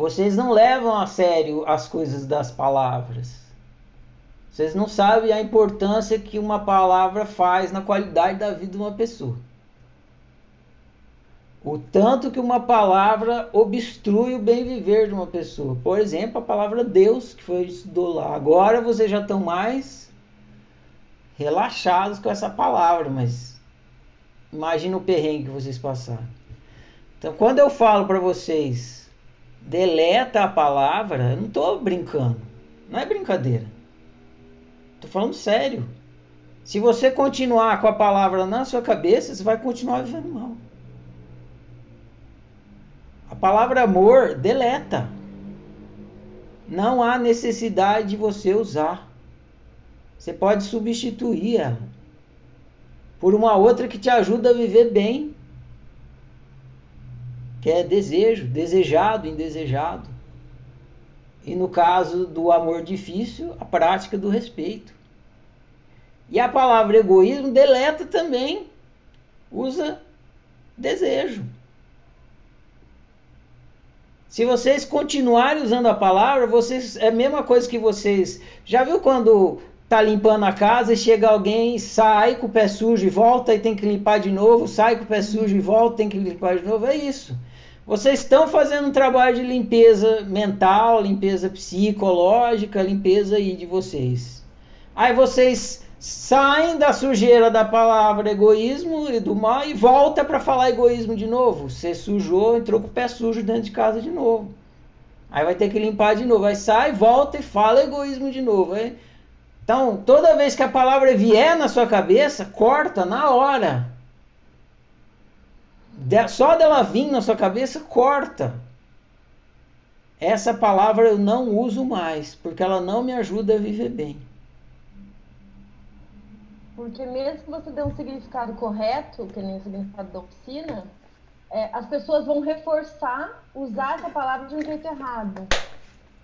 vocês não levam a sério as coisas das palavras. Vocês não sabem a importância que uma palavra faz na qualidade da vida de uma pessoa. O tanto que uma palavra obstrui o bem viver de uma pessoa. Por exemplo, a palavra Deus, que foi estudou lá. Agora vocês já estão mais relaxados com essa palavra, mas imagina o perrengue que vocês passaram. Então, quando eu falo para vocês, deleta a palavra, eu não estou brincando. Não é brincadeira. Estou falando sério. Se você continuar com a palavra na sua cabeça, você vai continuar vivendo mal. A palavra amor deleta. Não há necessidade de você usar. Você pode substituir ela por uma outra que te ajuda a viver bem. Que é desejo, desejado, indesejado. E no caso do amor difícil, a prática do respeito. E a palavra egoísmo deleta também. Usa desejo. Se vocês continuarem usando a palavra, vocês é a mesma coisa que vocês. Já viu quando tá limpando a casa e chega alguém, sai com o pé sujo e volta e tem que limpar de novo, sai com o pé sujo e volta, tem que limpar de novo? É isso. Vocês estão fazendo um trabalho de limpeza mental, limpeza psicológica, limpeza aí de vocês. Aí vocês saem da sujeira da palavra egoísmo e do mal e volta para falar egoísmo de novo. Você sujou, entrou com o pé sujo dentro de casa de novo. Aí vai ter que limpar de novo. Aí sai, volta e fala egoísmo de novo. Então, toda vez que a palavra vier na sua cabeça, corta na hora. Só dela vir na sua cabeça, corta. Essa palavra eu não uso mais, porque ela não me ajuda a viver bem. Porque mesmo que você dê um significado correto, que nem o significado da oficina, é, as pessoas vão reforçar usar essa palavra de um jeito errado.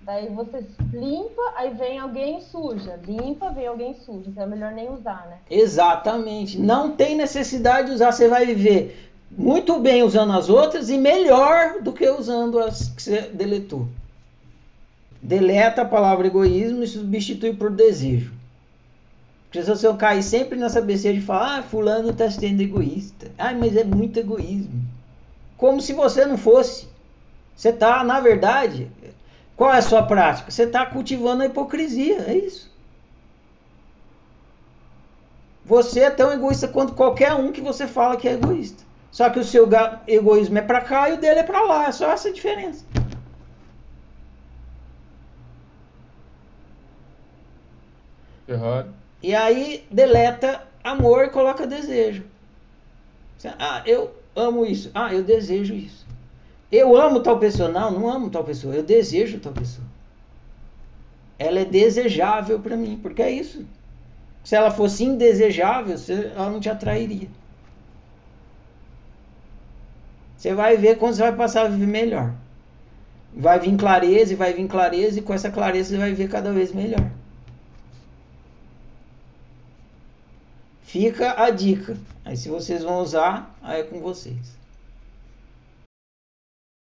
Daí você limpa, aí vem alguém suja. Limpa, vem alguém suja. Então é melhor nem usar, né? Exatamente. Não tem necessidade de usar. Você vai viver muito bem usando as outras e melhor do que usando as que você deletou. Deleta a palavra egoísmo e substitui por desejo. Porque se você cair sempre nessa besteira de falar, ah, fulano está sendo egoísta. Ah, mas é muito egoísmo. Como se você não fosse. Você está, na verdade, qual é a sua prática? Você está cultivando a hipocrisia, é isso. Você é tão egoísta quanto qualquer um que você fala que é egoísta. Só que o seu egoísmo é para cá e o dele é para lá. É só essa diferença. Errado. E aí deleta amor e coloca desejo. Ah, eu amo isso. Ah, eu desejo isso. Eu amo tal pessoa. Não, não amo tal pessoa. Eu desejo tal pessoa. Ela é desejável para mim, porque é isso. Se ela fosse indesejável, ela não te atrairia. Você vai ver quando você vai passar a viver melhor. Vai vir clareza e vai vir clareza, e com essa clareza você vai viver cada vez melhor. Fica a dica. Aí se vocês vão usar, aí é com vocês.